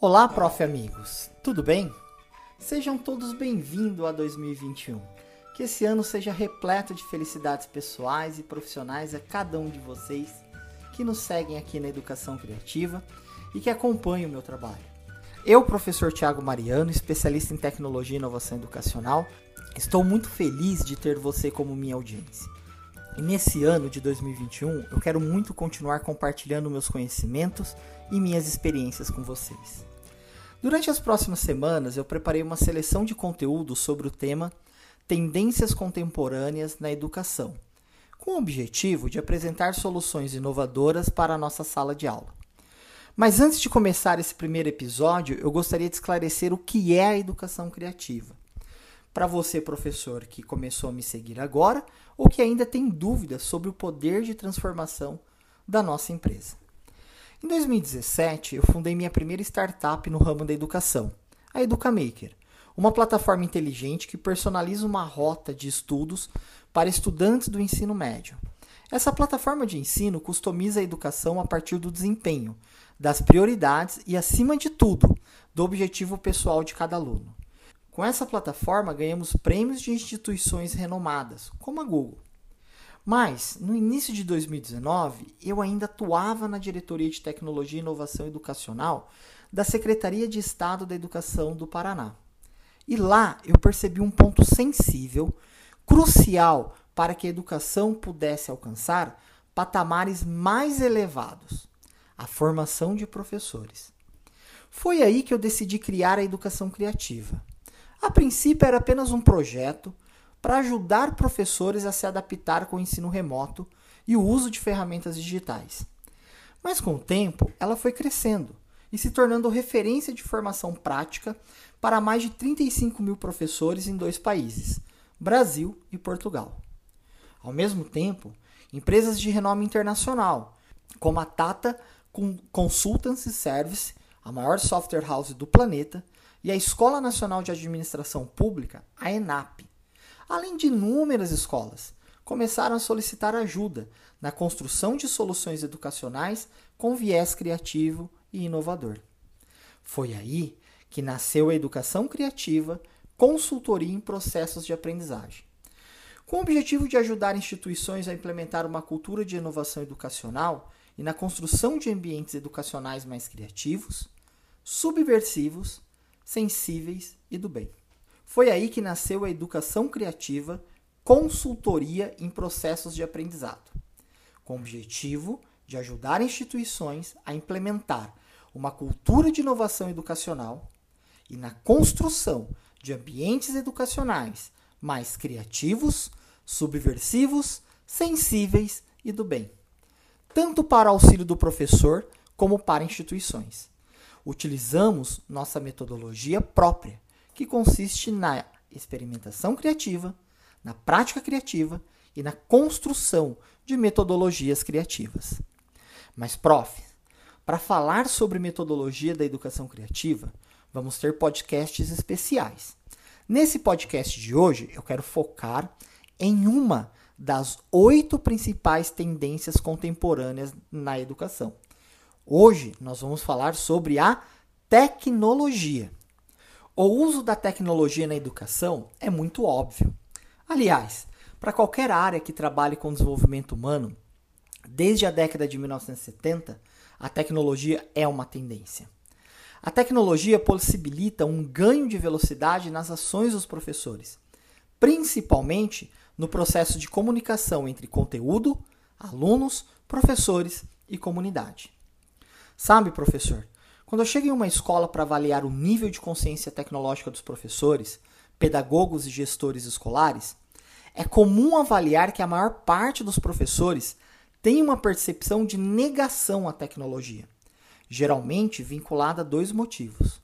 Olá, prof. amigos, tudo bem? Sejam todos bem-vindos a 2021. Que esse ano seja repleto de felicidades pessoais e profissionais a cada um de vocês que nos seguem aqui na Educação Criativa e que acompanham o meu trabalho. Eu, professor Tiago Mariano, especialista em tecnologia e inovação educacional, estou muito feliz de ter você como minha audiência. E nesse ano de 2021, eu quero muito continuar compartilhando meus conhecimentos e minhas experiências com vocês. Durante as próximas semanas, eu preparei uma seleção de conteúdo sobre o tema Tendências Contemporâneas na Educação, com o objetivo de apresentar soluções inovadoras para a nossa sala de aula. Mas antes de começar esse primeiro episódio, eu gostaria de esclarecer o que é a educação criativa para você, professor, que começou a me seguir agora ou que ainda tem dúvidas sobre o poder de transformação da nossa empresa. Em 2017, eu fundei minha primeira startup no ramo da educação, a EducaMaker, uma plataforma inteligente que personaliza uma rota de estudos para estudantes do ensino médio. Essa plataforma de ensino customiza a educação a partir do desempenho, das prioridades e, acima de tudo, do objetivo pessoal de cada aluno. Com essa plataforma, ganhamos prêmios de instituições renomadas, como a Google. Mas, no início de 2019, eu ainda atuava na Diretoria de Tecnologia e Inovação Educacional da Secretaria de Estado da Educação do Paraná. E lá eu percebi um ponto sensível, crucial para que a educação pudesse alcançar patamares mais elevados: a formação de professores. Foi aí que eu decidi criar a educação criativa. A princípio era apenas um projeto para ajudar professores a se adaptar com o ensino remoto e o uso de ferramentas digitais. Mas com o tempo, ela foi crescendo e se tornando referência de formação prática para mais de 35 mil professores em dois países, Brasil e Portugal. Ao mesmo tempo, empresas de renome internacional, como a Tata Consultancy Service, a maior software house do planeta, e a Escola Nacional de Administração Pública, a ENAP, além de inúmeras escolas, começaram a solicitar ajuda na construção de soluções educacionais com viés criativo e inovador. Foi aí que nasceu a Educação Criativa, consultoria em processos de aprendizagem. Com o objetivo de ajudar instituições a implementar uma cultura de inovação educacional e na construção de ambientes educacionais mais criativos, subversivos sensíveis e do bem. Foi aí que nasceu a educação criativa, consultoria em processos de aprendizado, com o objetivo de ajudar instituições a implementar uma cultura de inovação educacional e na construção de ambientes educacionais mais criativos, subversivos, sensíveis e do bem, tanto para auxílio do professor como para instituições. Utilizamos nossa metodologia própria, que consiste na experimentação criativa, na prática criativa e na construção de metodologias criativas. Mas, prof, para falar sobre metodologia da educação criativa, vamos ter podcasts especiais. Nesse podcast de hoje, eu quero focar em uma das oito principais tendências contemporâneas na educação. Hoje nós vamos falar sobre a tecnologia. O uso da tecnologia na educação é muito óbvio. Aliás, para qualquer área que trabalhe com desenvolvimento humano, desde a década de 1970, a tecnologia é uma tendência. A tecnologia possibilita um ganho de velocidade nas ações dos professores, principalmente no processo de comunicação entre conteúdo, alunos, professores e comunidade. Sabe, professor, quando eu chego em uma escola para avaliar o nível de consciência tecnológica dos professores, pedagogos e gestores escolares, é comum avaliar que a maior parte dos professores tem uma percepção de negação à tecnologia, geralmente vinculada a dois motivos.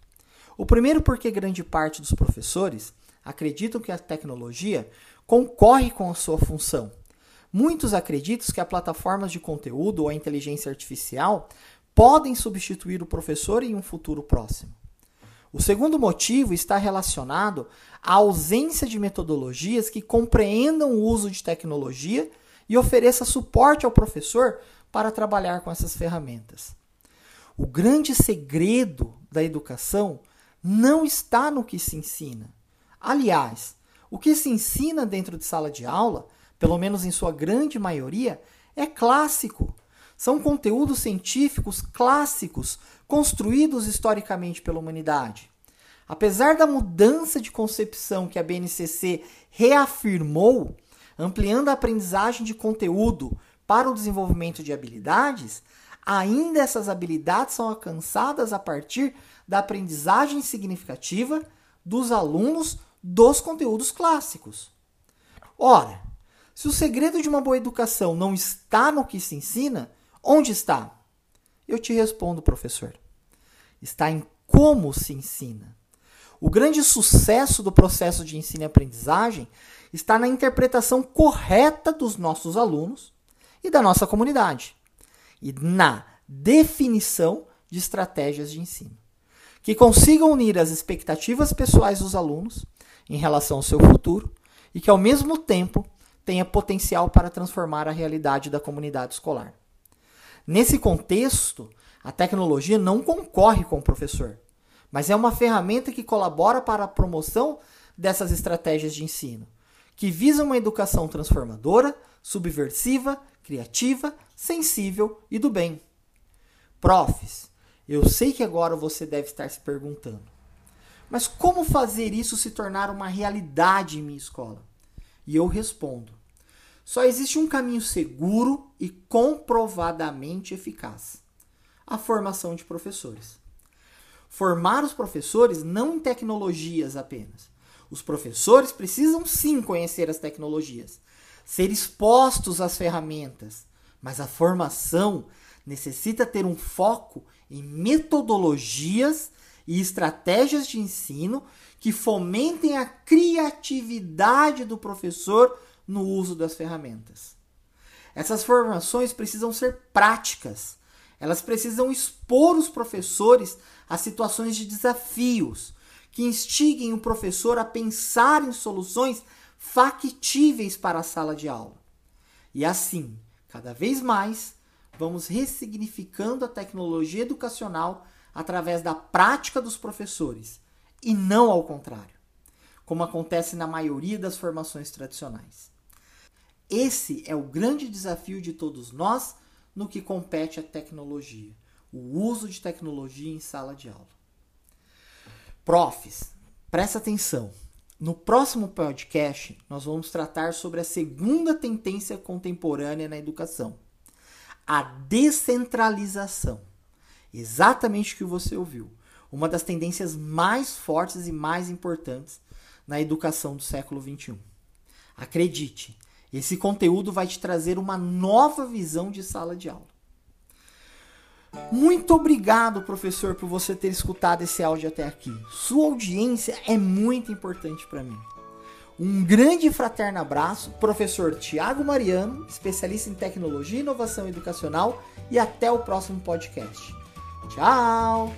O primeiro, porque grande parte dos professores acreditam que a tecnologia concorre com a sua função. Muitos acreditam que as plataformas de conteúdo ou a inteligência artificial podem substituir o professor em um futuro próximo. O segundo motivo está relacionado à ausência de metodologias que compreendam o uso de tecnologia e ofereça suporte ao professor para trabalhar com essas ferramentas. O grande segredo da educação não está no que se ensina. Aliás, o que se ensina dentro de sala de aula, pelo menos em sua grande maioria, é clássico. São conteúdos científicos clássicos construídos historicamente pela humanidade. Apesar da mudança de concepção que a BNCC reafirmou, ampliando a aprendizagem de conteúdo para o desenvolvimento de habilidades, ainda essas habilidades são alcançadas a partir da aprendizagem significativa dos alunos dos conteúdos clássicos. Ora, se o segredo de uma boa educação não está no que se ensina, onde está? Eu te respondo, professor. Está em como se ensina. O grande sucesso do processo de ensino e aprendizagem está na interpretação correta dos nossos alunos e da nossa comunidade, e na definição de estratégias de ensino que consigam unir as expectativas pessoais dos alunos em relação ao seu futuro e que, ao mesmo tempo, tenha potencial para transformar a realidade da comunidade escolar. Nesse contexto, a tecnologia não concorre com o professor, mas é uma ferramenta que colabora para a promoção dessas estratégias de ensino, que visam uma educação transformadora, subversiva, criativa, sensível e do bem. Profs, eu sei que agora você deve estar se perguntando, mas como fazer isso se tornar uma realidade em minha escola? E eu respondo: só existe um caminho seguro e comprovadamente eficaz: a formação de professores. Formar os professores não em tecnologias apenas. Os professores precisam sim conhecer as tecnologias, ser expostos às ferramentas, mas a formação necessita ter um foco em metodologias e estratégias de ensino que fomentem a criatividade do professor no uso das ferramentas. Essas formações precisam ser práticas. Elas precisam expor os professores a situações de desafios que instiguem o professor a pensar em soluções factíveis para a sala de aula. E assim, cada vez mais, vamos ressignificando a tecnologia educacional através da prática dos professores e não ao contrário, como acontece na maioria das formações tradicionais. Esse é o grande desafio de todos nós no que compete à tecnologia, o uso de tecnologia em sala de aula. Profs, presta atenção. No próximo podcast, nós vamos tratar sobre a segunda tendência contemporânea na educação, a descentralização. Exatamente o que você ouviu. Uma das tendências mais fortes e mais importantes na educação do século XXI. Acredite, esse conteúdo vai te trazer uma nova visão de sala de aula. Muito obrigado, professor, por você ter escutado esse áudio até aqui. Sua audiência é muito importante para mim. Um grande fraterno abraço, professor Tiago Mariano, especialista em tecnologia e inovação educacional, e até o próximo podcast. Tchau!